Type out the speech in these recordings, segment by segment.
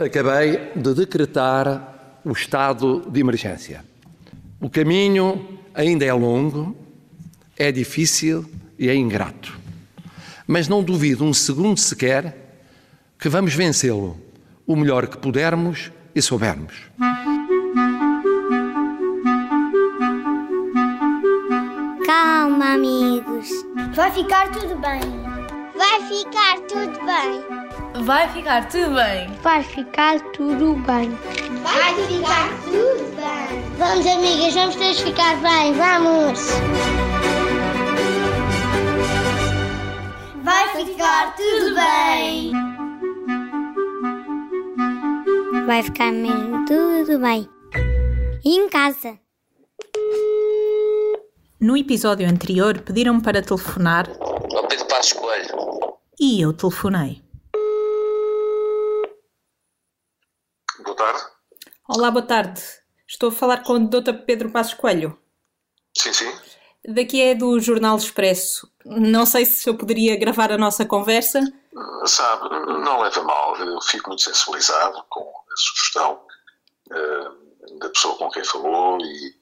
Acabei de decretar o estado de emergência. O caminho ainda é longo, é difícil e é ingrato. Mas não duvido um segundo sequer que vamos vencê-lo o melhor que pudermos e soubermos. Calma, amigos. Vai ficar tudo bem. Vai ficar tudo bem. Vai ficar tudo bem. Vai ficar tudo bem. Vai ficar tudo bem. Vamos, amigas, vamos todos ficar bem. Vamos. Vai ficar tudo bem. Vai ficar mesmo tudo bem. E em casa. No episódio anterior pediram-me para telefonar Ao Pedro Passos Coelho. e eu telefonei. Boa tarde. Olá, boa tarde. Estou a falar com o Dr. Pedro Passos Coelho. Sim, sim. Daqui é do Jornal Expresso. Não sei se eu poderia gravar a nossa conversa. Sabe, não leva mal. Eu fico muito sensibilizado com a sugestão eh, da pessoa com quem falou e,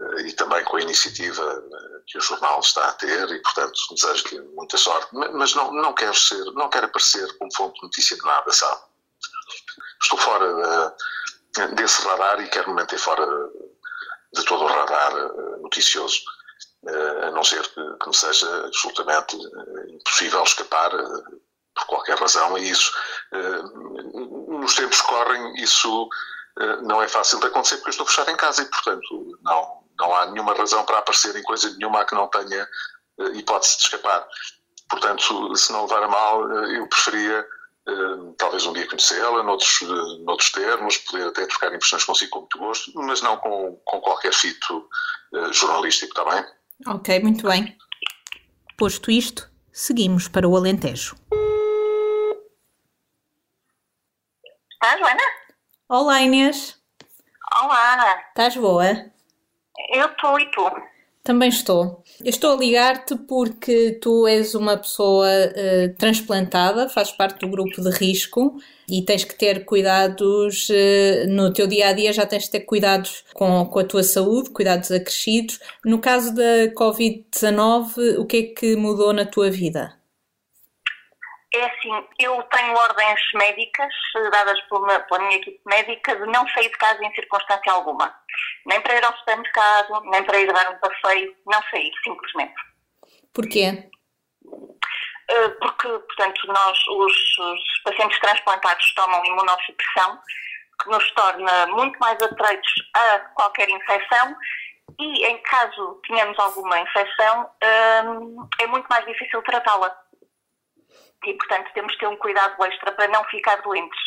eh, e também com a iniciativa eh, que o jornal está a ter e, portanto, desejo-lhe muita sorte. Ma- Mas não, não quero ser, não quero aparecer como fonte de notícia de nada, sabe? Estou fora da- desse radar e quero me manter fora de todo o radar eh, noticioso. eh, a não ser que, me seja absolutamente eh, impossível escapar por qualquer razão, e isso, nos tempos que correm, isso não é fácil de acontecer porque eu estou fechado em casa e, portanto, não, não há nenhuma razão para aparecer em coisa nenhuma a que não tenha hipótese de escapar. Portanto, se não levar a mal, eu preferia talvez um dia conhecê-la, noutros, eh, noutros termos, poder até trocar impressões consigo com muito gosto, mas não com, com qualquer fito eh, jornalístico, está bem? Ok, muito bem. Posto isto, seguimos para o Alentejo. Tá, Joana? Olá, Inês. Olá, Estás boa? eu estou e tu? Também estou. Eu estou a ligar-te porque tu és uma pessoa eh, transplantada, fazes parte do grupo de risco e tens que ter cuidados eh, no teu dia a dia, já tens de ter cuidados com, com a tua saúde, cuidados acrescidos. No caso da Covid-19, o que é que mudou na tua vida? É assim, eu tenho ordens médicas eh, dadas por uma- pela minha equipe médica de não sair de casa em circunstância alguma. Nem para ir ao supermercado, nem para ir dar um passeio, não sair, simplesmente. Porquê? Eh, Porque, portanto, nós, os, os pacientes transplantados tomam imunossupressão, que nos torna muito mais atreitos a qualquer infecção e, em caso tenhamos alguma infecção, hum, é muito mais difícil tratá-la. E, portanto, temos de ter um cuidado extra para não ficar doentes.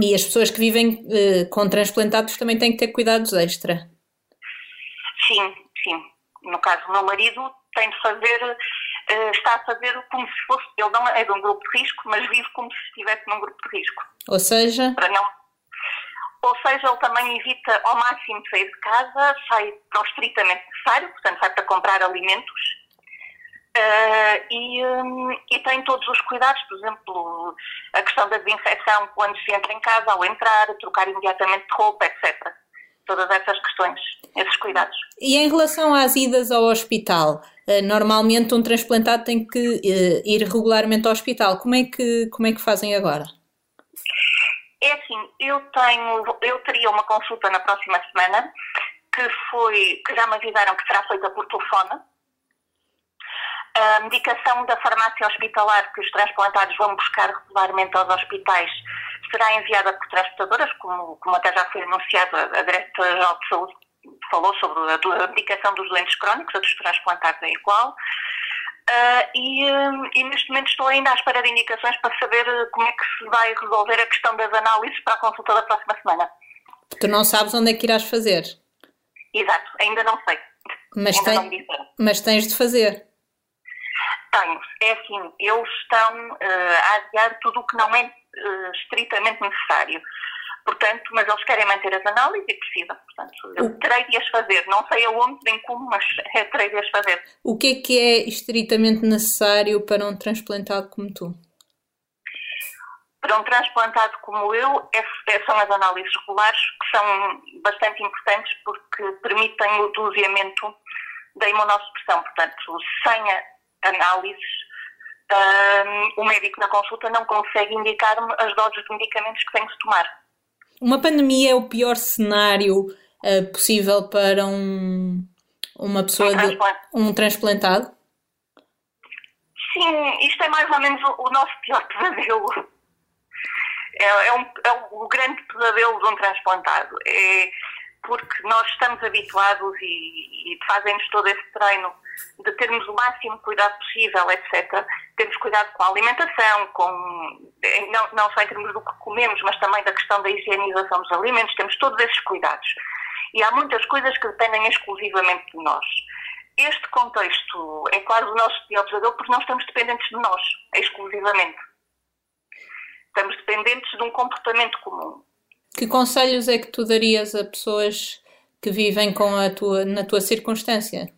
E as pessoas que vivem eh, com transplantados também têm que ter cuidados extra. Sim, sim. No caso do meu marido, tem de fazer, eh, está a fazer como se fosse, ele não é de um grupo de risco, mas vive como se estivesse num grupo de risco. Ou seja, para não. Ou seja, ele também evita ao máximo sair de casa, sai para o estritamente necessário, portanto, sai para comprar alimentos. Eh, e, hum, e tem todos os cuidados, por exemplo, a questão da desinfecção quando se entra em casa, ao entrar, trocar imediatamente de roupa, etc. Todas essas questões, esses cuidados. E em relação às idas ao hospital, eh, normalmente um transplantado tem que eh, ir regularmente ao hospital. Como é que, como é que fazem agora? É assim, eu tenho, eu teria uma consulta na próxima semana que foi, que já me avisaram que será feita por telefone. A medicação da farmácia hospitalar que os transplantados vão buscar regularmente aos hospitais será enviada por transportadoras, como, como até já foi anunciado, a Diretora-Geral de Saúde falou sobre a, medicação dos doentes crónicos, a dos transplantados é igual. Ah, e, hum, e neste momento estou ainda à espera de indicações para saber eh, como é que se vai resolver a questão das análises para a consulta da próxima semana. Tu não sabes onde é que irás fazer, Exato, ainda não sei. mas, ainda tem- mas tens de fazer. Tenho. É assim, eles estão eh, a adiar tudo o que não é eh, estritamente necessário. Portanto, mas eles querem manter as análises e precisam. Portanto, eu terei de as fazer. Não sei aonde nem como, mas terei de as fazer. O que é que é estritamente necessário para um transplantado como tu? para um transplantado como eu, é, é, são as análises regulares, que são bastante importantes porque permitem o doseamento da imunossupressão. Portanto, sem análises, um, o médico na consulta não consegue indicar-me as doses de medicamentos que tenho de tomar. Uma pandemia é o pior cenário uh, possível para um, uma pessoa um, de, um transplantado? Sim, isto é mais ou menos o, o nosso pior pesadelo. É, é, um, é o grande pesadelo de um transplantado. É porque nós estamos habituados e, e fazemos todo esse treino de termos o máximo cuidado possível, etc. Temos cuidado com a alimentação, com, não, não só em termos do que comemos, mas também da questão da higienização dos alimentos, temos todos esses cuidados. E há muitas coisas que dependem exclusivamente de nós. Este contexto é, claro, o nosso pior pesadelo porque nós estamos dependentes de nós, exclusivamente. Estamos dependentes de um comportamento comum. Que conselhos é que tu darias a pessoas que vivem com a tua, na tua circunstância?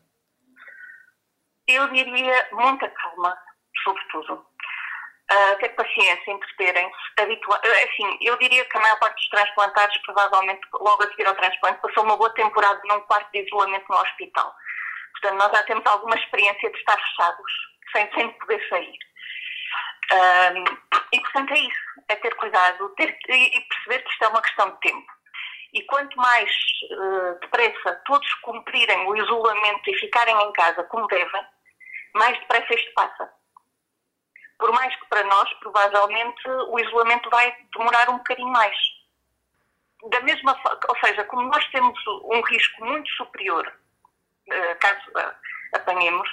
Eu diria muita calma, sobretudo. Uh, ter paciência, entreterem-se. Eh, assim, eu diria que a maior parte dos transplantados, provavelmente logo a seguir ao transplante, passou uma boa temporada num quarto de isolamento no hospital. Portanto, nós já temos alguma experiência de estar fechados, sem, sem poder sair. E, portanto, é isso. É ter cuidado ter, e perceber que isto é uma questão de tempo. E quanto mais uh, depressa todos cumprirem o isolamento e ficarem em casa como devem, mais depressa isto passa. Por mais que para nós, provavelmente, o isolamento vai demorar um bocadinho mais. Da mesma ou seja, como nós temos um risco muito superior, uh, caso apanhemos,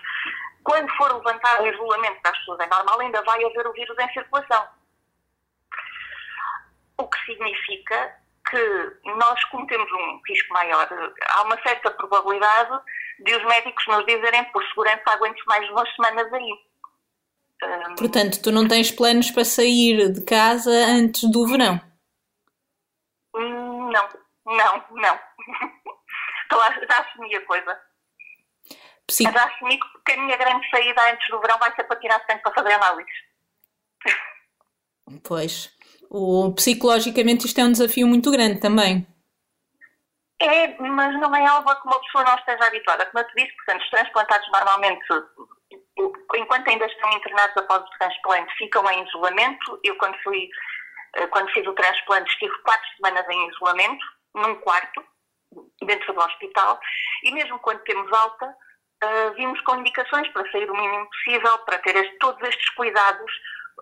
quando for levantado o isolamento das pessoas é normal, ainda vai haver o vírus em circulação. O que significa que nós cometemos um risco maior. Há uma certa probabilidade de os médicos nos dizerem, por segurança, aguente mais umas semanas aí. Portanto, tu não tens planos para sair de casa antes do verão? Não, não, não. já assumi a coisa. Psico... Já assumi que a minha grande saída antes do verão vai ser para tirar tempo para fazer análises. Pois. O, psicologicamente isto é um desafio muito grande também. É, mas não é algo a que uma pessoa não esteja habituada. Como eu te disse, portanto, os transplantados normalmente, enquanto ainda estão internados após o transplante, ficam em isolamento. Eu, quando fui, eh, quando fiz o transplante, estive quatro semanas em isolamento, num quarto, dentro do hospital, e mesmo quando temos alta, uh, vimos com indicações para sair o mínimo possível, para ter todos estes cuidados,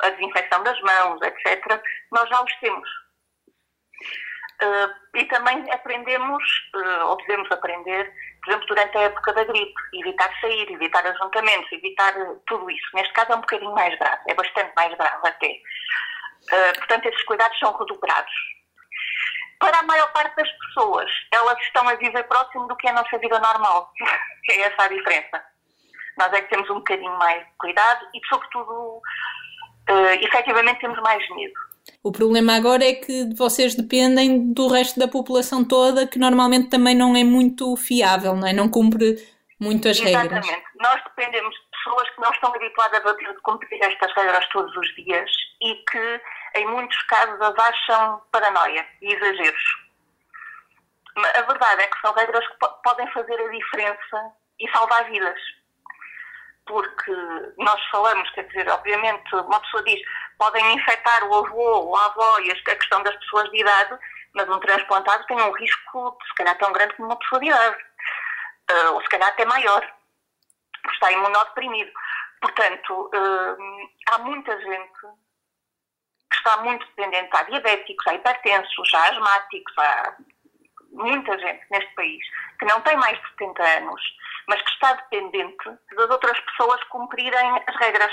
a desinfecção das mãos, etc., nós já os temos. Uh, e também aprendemos, uh, ou devemos aprender, por exemplo, durante a época da gripe, evitar sair, evitar ajuntamentos, evitar uh, tudo isso. Neste caso é um bocadinho mais grave, é bastante mais grave até. portanto, esses cuidados são recuperados. Para a maior parte das pessoas, elas estão a viver próximo do que é a nossa vida normal. é essa a diferença. Nós é que temos um bocadinho mais de cuidado e, sobretudo, uh, efetivamente temos mais medo. O problema agora é que vocês dependem do resto da população toda, que normalmente também não é muito fiável, não é? Não cumpre muito as Exatamente. regras. Exatamente. Nós dependemos de pessoas que não estão habituadas a ter de cumprir estas regras todos os dias e que, em muitos casos, as acham paranoia e exageros. A verdade é que são regras que podem fazer a diferença e salvar vidas porque nós falamos, quer dizer, obviamente, uma pessoa diz, podem infectar o avô ou a avó e a questão das pessoas de idade, mas um transplantado tem um risco, se calhar, tão grande como uma pessoa de idade, uh, ou se calhar até maior, porque está imunodeprimido. Portanto, uh, há muita gente que está muito dependente, há diabéticos, há hipertensos, há asmáticos, há muita gente neste país que não tem mais de 70 anos, mas que está dependente das outras pessoas cumprirem as regras.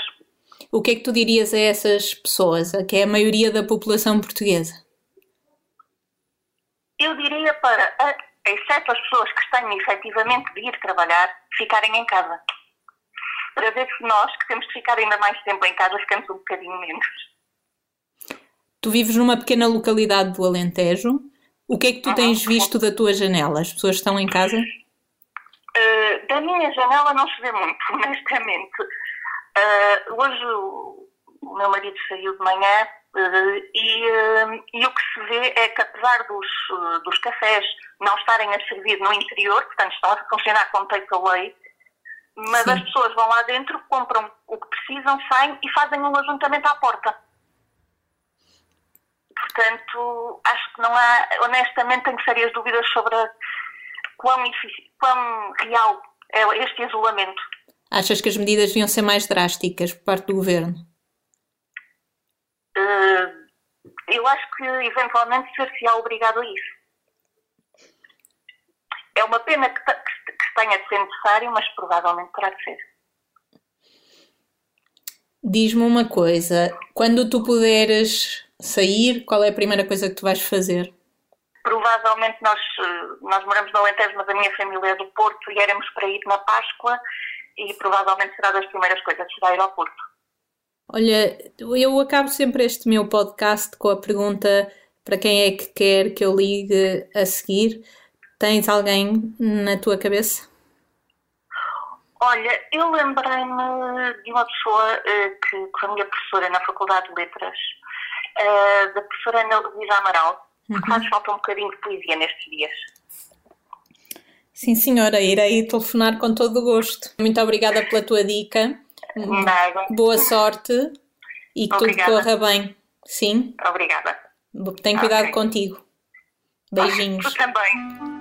O que é que tu dirias a essas pessoas, a que é a maioria da população portuguesa? Eu diria para, exceto as pessoas que têm efetivamente de ir trabalhar, ficarem em casa. Para ver se nós, que temos de ficar ainda mais tempo em casa, ficamos um bocadinho menos. Tu vives numa pequena localidade do Alentejo. O que é que tu tens visto da tua janela? As pessoas estão em casa? Uh, da minha janela não se vê muito, honestamente. Uh, hoje o, o, meu marido saiu de manhã Uh, e, uh, e, o que se vê é que, apesar dos, uh, dos cafés não estarem a servir no interior, portanto, estão a funcionar como takeaway, mas Sim. as pessoas vão lá dentro, compram o que precisam, saem e fazem um ajuntamento à porta. Portanto, acho que não há, honestamente, tenho sérias dúvidas sobre a, quão, quão real é este isolamento. Achas que as medidas deviam ser mais drásticas por parte do governo? Uh, eu acho que eventualmente ser-se-á obrigado a isso. É uma pena que, que tenha de ser necessário, mas provavelmente terá de ser. Diz-me uma coisa, quando tu puderes sair, qual é a primeira coisa que tu vais fazer? Provavelmente nós, eh, nós moramos no Alentejo, mas a minha família é do Porto e éramos para ir na Páscoa e provavelmente será das primeiras coisas, será ir ao Porto. Olha, eu acabo sempre este meu podcast com a pergunta para quem é que quer que eu ligue a seguir. Tens alguém na tua cabeça? Olha, eu lembrei-me de uma pessoa uh, que, que foi minha professora na Faculdade de Letras, uh, da professora Ana Luísa Amaral, uhum. faz falta um bocadinho de poesia nestes dias. Sim, senhora, irei telefonar com todo o gosto. Muito obrigada pela tua dica. Nada. Boa sorte e que Obrigada. tudo corra bem. Sim? Obrigada. Tem cuidado okay. contigo. Beijinhos. Tu também.